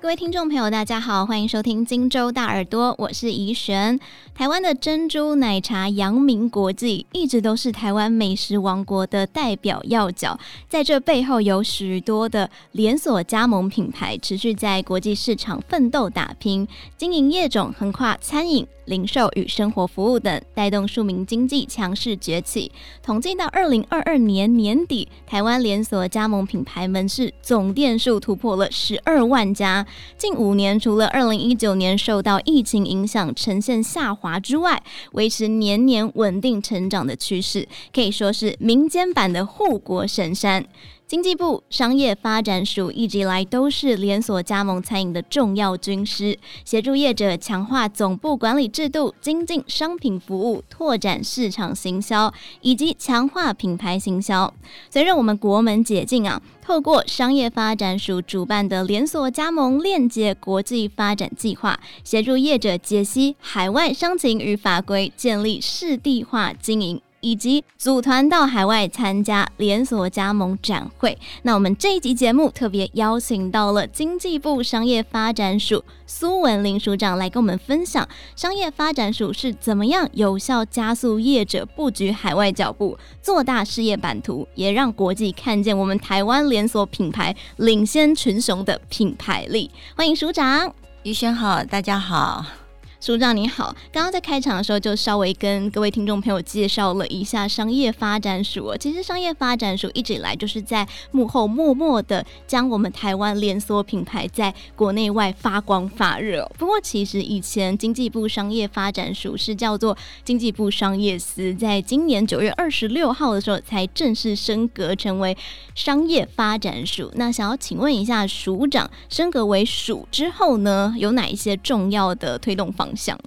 各位听众朋友，大家好，欢迎收听荆州大耳朵，我是怡璇。台湾的珍珠奶茶阳明国际，一直都是台湾美食王国的代表要角。在这背后，有许多的连锁加盟品牌持续在国际市场奋斗打拼，经营业种横跨餐饮、零售与生活服务等，带动庶民经济强势崛起。统计到二零二二年年底，台湾连锁加盟品牌门市总店数突破了十二万家。近五年，除了二零一九年受到疫情影响呈现下滑之外，维持年年稳定成长的趋势，可以说是民间版的护国神山。经济部商业发展署一直以来都是连锁加盟餐饮的重要军师，协助业者强化总部管理制度，精进商品服务，拓展市场行销，以及强化品牌行销。随着我们国门解禁啊，透过商业发展署主办的连锁加盟链接国际发展计划，协助业者解析海外商情与法规，建立市地化经营。以及组团到海外参加连锁加盟展会。那我们这一集节目特别邀请到了经济部商业发展署苏文林署长来跟我们分享，商业发展署是怎么样有效加速业者布局海外脚步，做大事业版图，也让国际看见我们台湾连锁品牌领先群雄的品牌力。欢迎署长，于轩好，大家好。署长你好，刚刚在开场的时候就稍微跟各位听众朋友介绍了一下商业发展署。其实商业发展署一直以来就是在幕后默默的将我们台湾连锁品牌在国内外发光发热。不过其实以前经济部商业发展署是叫做经济部商业司，在今年九月二十六号的时候才正式升格成为商业发展署。那想要请问一下署长，升格为署之后呢，有哪一些重要的推动方向，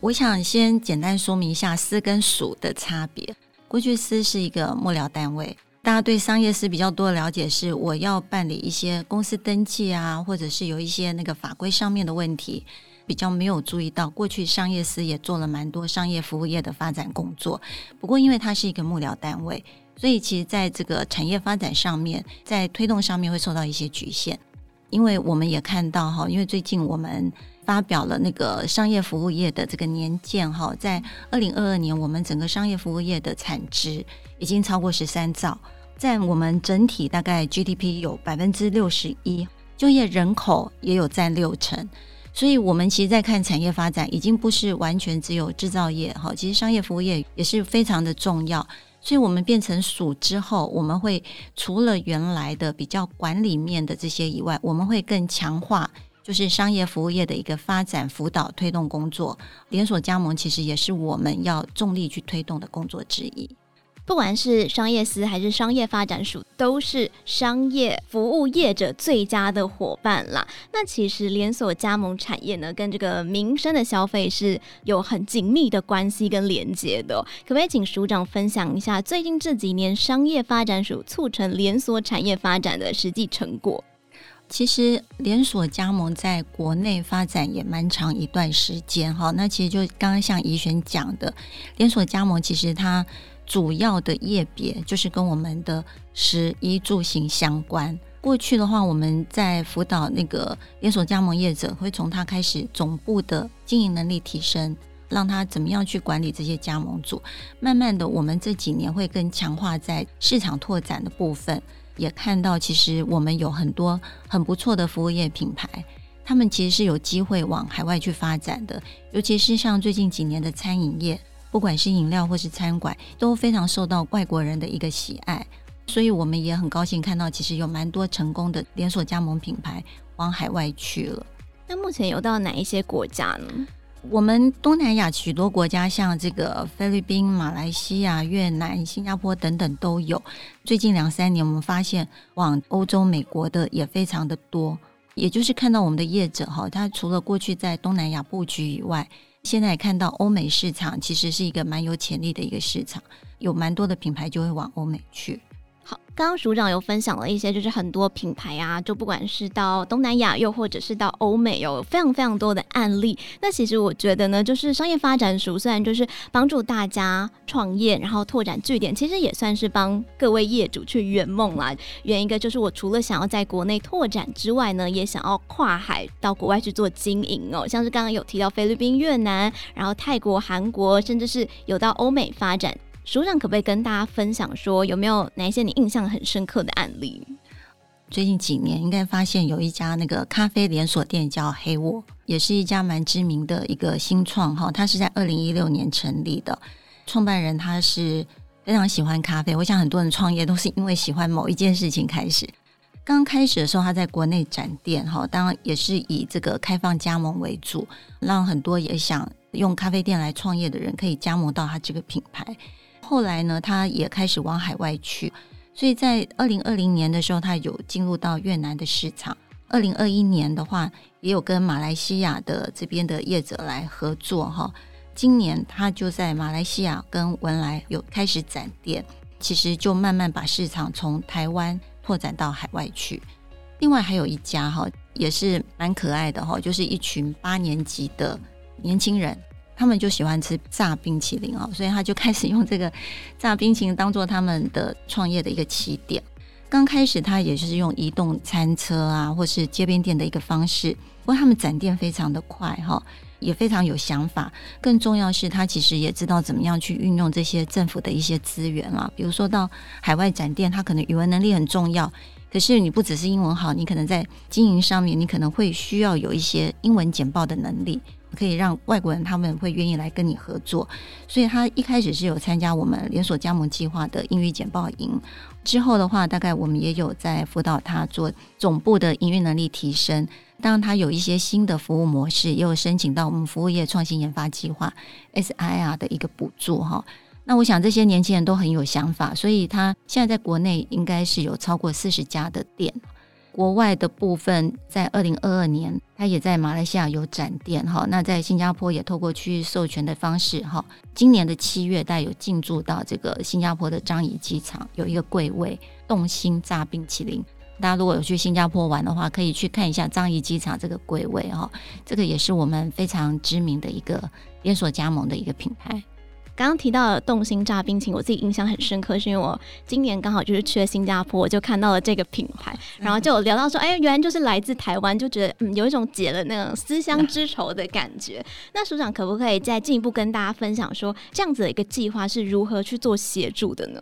我想先简单说明一下司跟署的差别。过去司是一个幕僚单位，大家对商业司比较多的了解是，我要办理一些公司登记啊，或者是有一些那个法规上面的问题，比较没有注意到。过去商业司也做了蛮多商业服务业的发展工作，不过因为它是一个幕僚单位，所以其实在这个产业发展上面，在推动上面会受到一些局限。因为我们也看到哈，因为最近我们。发表了那个商业服务业的这个年鉴哈，在二零二二年，我们整个商业服务业的产值已经超过十三兆，占我们整体大概 GDP 有百分之六十一，就业人口也有占六成，所以我们其实在看产业发展，已经不是完全只有制造业哈，其实商业服务业也是非常的重要，所以我们变成署之后，我们会除了原来的比较管理面的这些以外，我们会更强化。就是商业服务业的一个发展辅导推动工作，连锁加盟其实也是我们要重力去推动的工作之一。不管是商业司还是商业发展署，都是商业服务业者最佳的伙伴啦。那其实连锁加盟产业呢，跟这个民生的消费是有很紧密的关系跟连接的。可不可以请署长分享一下最近这几年商业发展署促成连锁产业发展的实际成果？其实连锁加盟在国内发展也蛮长一段时间哈，那其实就刚刚像怡璇讲的，连锁加盟其实它主要的业别就是跟我们的食衣住行相关。过去的话，我们在辅导那个连锁加盟业者，会从他开始总部的经营能力提升，让他怎么样去管理这些加盟组。慢慢的，我们这几年会更强化在市场拓展的部分。也看到，其实我们有很多很不错的服务业品牌，他们其实是有机会往海外去发展的。尤其是像最近几年的餐饮业，不管是饮料或是餐馆，都非常受到外国人的一个喜爱。所以我们也很高兴看到，其实有蛮多成功的连锁加盟品牌往海外去了。那目前有到哪一些国家呢？我们东南亚许多国家，像这个菲律宾、马来西亚、越南、新加坡等等都有。最近两三年，我们发现往欧洲、美国的也非常的多。也就是看到我们的业者哈，他除了过去在东南亚布局以外，现在也看到欧美市场其实是一个蛮有潜力的一个市场，有蛮多的品牌就会往欧美去。好，刚刚署长有分享了一些，就是很多品牌啊，就不管是到东南亚，又或者是到欧美，有非常非常多的案例。那其实我觉得呢，就是商业发展署虽然就是帮助大家创业，然后拓展据点，其实也算是帮各位业主去圆梦啦。圆一个就是我除了想要在国内拓展之外呢，也想要跨海到国外去做经营哦。像是刚刚有提到菲律宾、越南，然后泰国、韩国，甚至是有到欧美发展。署长可不可以跟大家分享说，有没有哪一些你印象很深刻的案例？最近几年应该发现有一家那个咖啡连锁店叫黑沃，也是一家蛮知名的一个新创哈。它是在二零一六年成立的，创办人他是非常喜欢咖啡。我想很多人创业都是因为喜欢某一件事情开始。刚开始的时候，他在国内展店哈，当然也是以这个开放加盟为主，让很多也想用咖啡店来创业的人可以加盟到他这个品牌。后来呢，他也开始往海外去，所以在二零二零年的时候，他有进入到越南的市场。二零二一年的话，也有跟马来西亚的这边的业者来合作哈。今年他就在马来西亚跟文莱有开始展店，其实就慢慢把市场从台湾拓展到海外去。另外还有一家哈，也是蛮可爱的哈，就是一群八年级的年轻人。他们就喜欢吃炸冰淇淋哦，所以他就开始用这个炸冰淇淋当做他们的创业的一个起点。刚开始他也就是用移动餐车啊，或是街边店的一个方式，不过他们展店非常的快哈，也非常有想法。更重要是他其实也知道怎么样去运用这些政府的一些资源啊，比如说到海外展店，他可能语文能力很重要，可是你不只是英文好，你可能在经营上面，你可能会需要有一些英文简报的能力。可以让外国人他们会愿意来跟你合作，所以他一开始是有参加我们连锁加盟计划的英语简报营。之后的话，大概我们也有在辅导他做总部的营运能力提升。当然，他有一些新的服务模式，也有申请到我们服务业创新研发计划 SIR 的一个补助哈。那我想这些年轻人都很有想法，所以他现在在国内应该是有超过四十家的店。国外的部分，在二零二二年，他也在马来西亚有展店哈。那在新加坡也透过区域授权的方式哈，今年的七月，带有进驻到这个新加坡的樟宜机场，有一个柜位动心炸冰淇淋。大家如果有去新加坡玩的话，可以去看一下樟宜机场这个柜位哈。这个也是我们非常知名的一个连锁加盟的一个品牌。刚刚提到的动心炸冰淇淋，我自己印象很深刻，是因为我今年刚好就是去了新加坡，我就看到了这个品牌，然后就有聊到说，哎，原来就是来自台湾，就觉得嗯，有一种解了那种思乡之愁的感觉。那署长可不可以再进一步跟大家分享说，这样子的一个计划是如何去做协助的呢？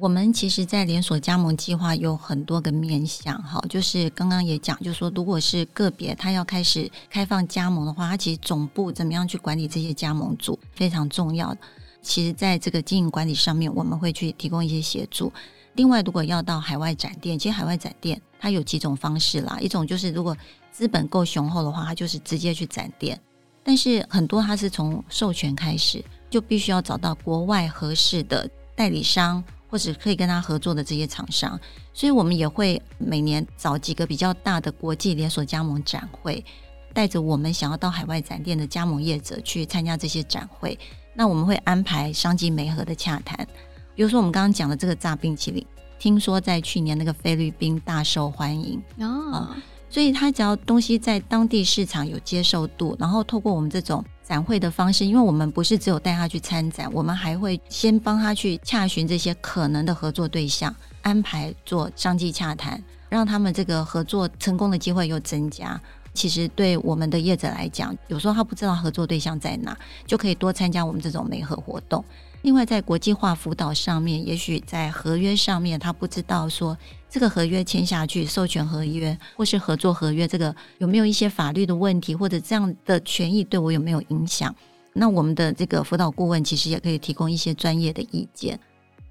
我们其实，在连锁加盟计划有很多个面向，哈，就是刚刚也讲，就是说，如果是个别他要开始开放加盟的话，他其实总部怎么样去管理这些加盟组非常重要。其实，在这个经营管理上面，我们会去提供一些协助。另外，如果要到海外展店，其实海外展店它有几种方式啦，一种就是如果资本够雄厚的话，它就是直接去展店，但是很多它是从授权开始，就必须要找到国外合适的代理商。或者可以跟他合作的这些厂商，所以我们也会每年找几个比较大的国际连锁加盟展会，带着我们想要到海外展店的加盟业者去参加这些展会。那我们会安排商机媒合的洽谈，比如说我们刚刚讲的这个炸冰淇淋，听说在去年那个菲律宾大受欢迎哦。嗯所以，他只要东西在当地市场有接受度，然后透过我们这种展会的方式，因为我们不是只有带他去参展，我们还会先帮他去洽询这些可能的合作对象，安排做商机洽谈，让他们这个合作成功的机会又增加。其实对我们的业者来讲，有时候他不知道合作对象在哪，就可以多参加我们这种媒合活动。另外，在国际化辅导上面，也许在合约上面，他不知道说这个合约签下去，授权合约或是合作合约，这个有没有一些法律的问题，或者这样的权益对我有没有影响？那我们的这个辅导顾问其实也可以提供一些专业的意见。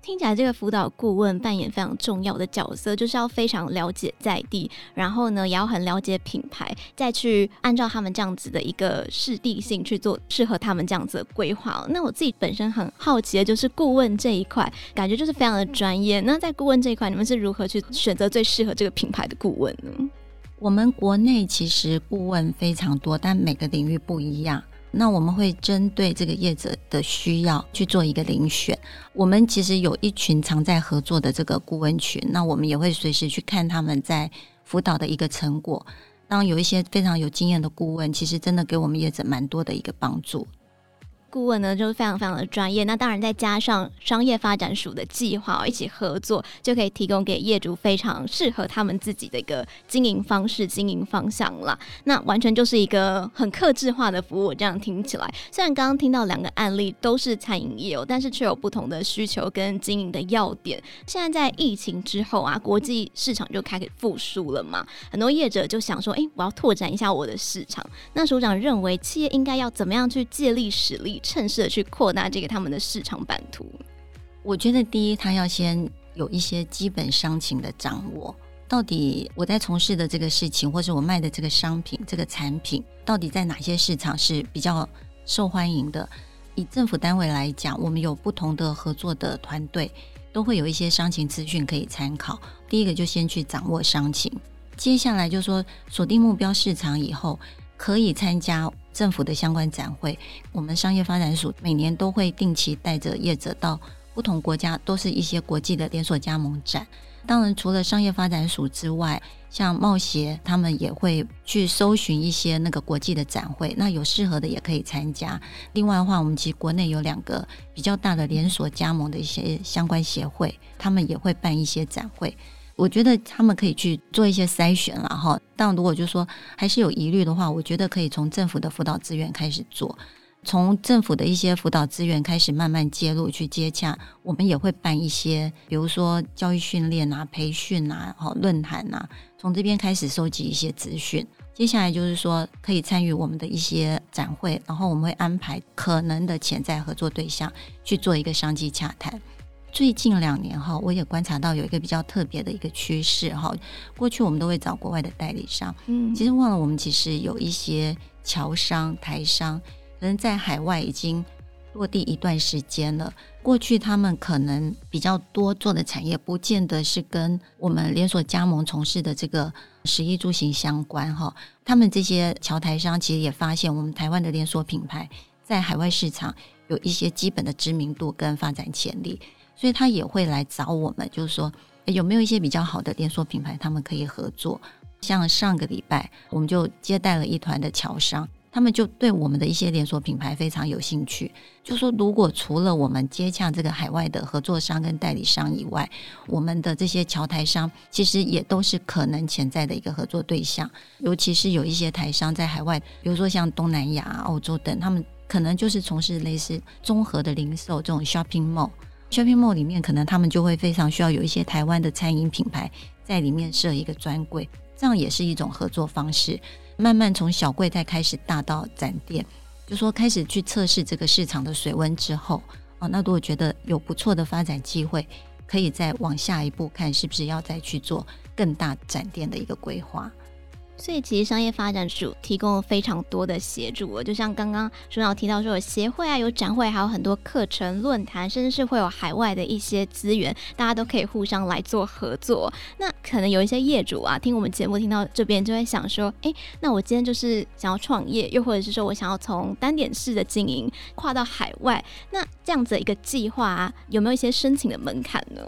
听起来这个辅导顾问扮演非常重要的角色，就是要非常了解在地，然后呢，也要很了解品牌，再去按照他们这样子的一个适地性去做适合他们这样子的规划。那我自己本身很好奇的就是顾问这一块，感觉就是非常的专业。那在顾问这一块，你们是如何去选择最适合这个品牌的顾问呢？我们国内其实顾问非常多，但每个领域不一样。那我们会针对这个业者的需要去做一个遴选。我们其实有一群常在合作的这个顾问群，那我们也会随时去看他们在辅导的一个成果。当有一些非常有经验的顾问，其实真的给我们业者蛮多的一个帮助。顾问呢，就是非常非常的专业。那当然再加上商业发展署的计划一起合作，就可以提供给业主非常适合他们自己的一个经营方式、经营方向了。那完全就是一个很客制化的服务。这样听起来，虽然刚刚听到两个案例都是餐饮业哦，但是却有不同的需求跟经营的要点。现在在疫情之后啊，国际市场就开始复苏了嘛，很多业者就想说，哎，我要拓展一下我的市场。那署长认为，企业应该要怎么样去借力使力？趁势的去扩大这个他们的市场版图。我觉得第一，他要先有一些基本商情的掌握。到底我在从事的这个事情，或是我卖的这个商品、这个产品，到底在哪些市场是比较受欢迎的？以政府单位来讲，我们有不同的合作的团队，都会有一些商情资讯可以参考。第一个就先去掌握商情，接下来就说锁定目标市场以后，可以参加。政府的相关展会，我们商业发展署每年都会定期带着业者到不同国家，都是一些国际的连锁加盟展。当然，除了商业发展署之外，像贸协他们也会去搜寻一些那个国际的展会，那有适合的也可以参加。另外的话，我们其实国内有两个比较大的连锁加盟的一些相关协会，他们也会办一些展会。我觉得他们可以去做一些筛选了哈，但如果就说还是有疑虑的话，我觉得可以从政府的辅导资源开始做，从政府的一些辅导资源开始慢慢介入去接洽。我们也会办一些，比如说教育训练啊、培训啊、哈论坛啊，从这边开始收集一些资讯。接下来就是说可以参与我们的一些展会，然后我们会安排可能的潜在合作对象去做一个商机洽谈。最近两年哈，我也观察到有一个比较特别的一个趋势哈。过去我们都会找国外的代理商，嗯，其实忘了我们其实有一些侨商、台商，可能在海外已经落地一段时间了。过去他们可能比较多做的产业，不见得是跟我们连锁加盟从事的这个食衣住行相关哈。他们这些侨台商其实也发现，我们台湾的连锁品牌在海外市场有一些基本的知名度跟发展潜力。所以他也会来找我们，就是说有没有一些比较好的连锁品牌，他们可以合作。像上个礼拜，我们就接待了一团的侨商，他们就对我们的一些连锁品牌非常有兴趣。就说如果除了我们接洽这个海外的合作商跟代理商以外，我们的这些侨台商其实也都是可能潜在的一个合作对象。尤其是有一些台商在海外，比如说像东南亚、澳洲等，他们可能就是从事类似综合的零售这种 shopping mall。Shopping Mall 里面可能他们就会非常需要有一些台湾的餐饮品牌在里面设一个专柜，这样也是一种合作方式。慢慢从小柜台开始大到展店，就说开始去测试这个市场的水温之后，啊，那如果觉得有不错的发展机会，可以再往下一步看是不是要再去做更大展店的一个规划。所以其实商业发展署提供了非常多的协助，就像刚刚署长提到说有协会啊，有展会，还有很多课程、论坛，甚至是会有海外的一些资源，大家都可以互相来做合作。那可能有一些业主啊，听我们节目听到这边就会想说，哎，那我今天就是想要创业，又或者是说我想要从单点式的经营跨到海外，那这样子一个计划啊，有没有一些申请的门槛呢？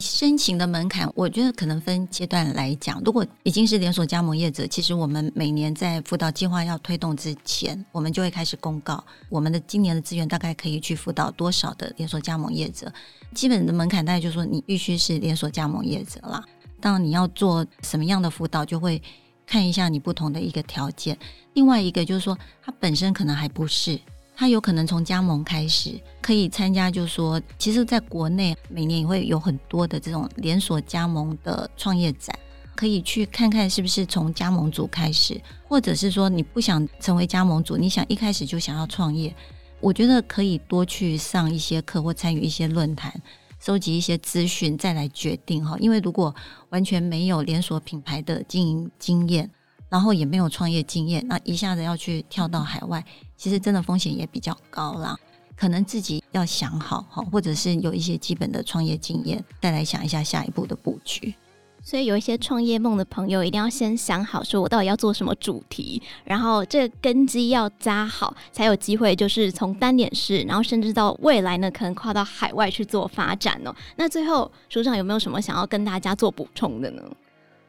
申请的门槛，我觉得可能分阶段来讲。如果已经是连锁加盟业者，其实我们每年在辅导计划要推动之前，我们就会开始公告我们的今年的资源大概可以去辅导多少的连锁加盟业者。基本的门槛大概就是说，你必须是连锁加盟业者啦。当，你要做什么样的辅导，就会看一下你不同的一个条件。另外一个就是说，它本身可能还不是。他有可能从加盟开始，可以参加，就说，其实在国内每年也会有很多的这种连锁加盟的创业展，可以去看看是不是从加盟组开始，或者是说你不想成为加盟组，你想一开始就想要创业，我觉得可以多去上一些课或参与一些论坛，收集一些资讯再来决定哈。因为如果完全没有连锁品牌的经营经验，然后也没有创业经验，那一下子要去跳到海外，其实真的风险也比较高啦。可能自己要想好哈，或者是有一些基本的创业经验，再来想一下下一步的布局。所以有一些创业梦的朋友，一定要先想好，说我到底要做什么主题，然后这个根基要扎好，才有机会就是从单点式，然后甚至到未来呢，可能跨到海外去做发展哦。那最后，署长有没有什么想要跟大家做补充的呢？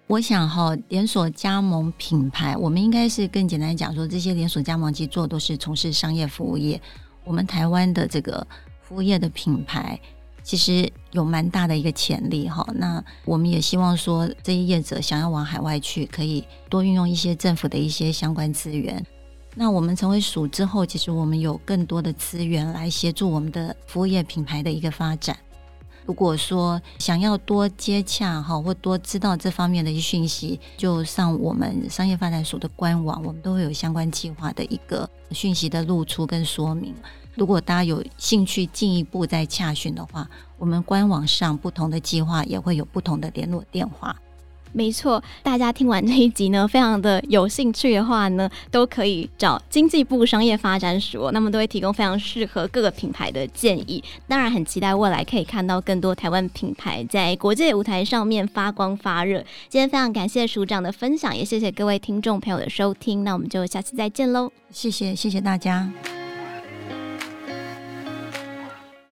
我想哈，连锁加盟品牌，我们应该是更简单讲说，这些连锁加盟其实做都是从事商业服务业。我们台湾的这个服务业的品牌。其实有蛮大的一个潜力哈，那我们也希望说，这些业者想要往海外去，可以多运用一些政府的一些相关资源。那我们成为署之后，其实我们有更多的资源来协助我们的服务业品牌的一个发展。如果说想要多接洽哈，或多知道这方面的一讯息，就上我们商业发展署的官网，我们都会有相关计划的一个讯息的露出跟说明。如果大家有兴趣进一步再洽询的话，我们官网上不同的计划也会有不同的联络电话。没错，大家听完这一集呢，非常的有兴趣的话呢，都可以找经济部商业发展署，那么都会提供非常适合各个品牌的建议。当然，很期待未来可以看到更多台湾品牌在国际舞台上面发光发热。今天非常感谢署长的分享，也谢谢各位听众朋友的收听。那我们就下次再见喽！谢谢，谢谢大家。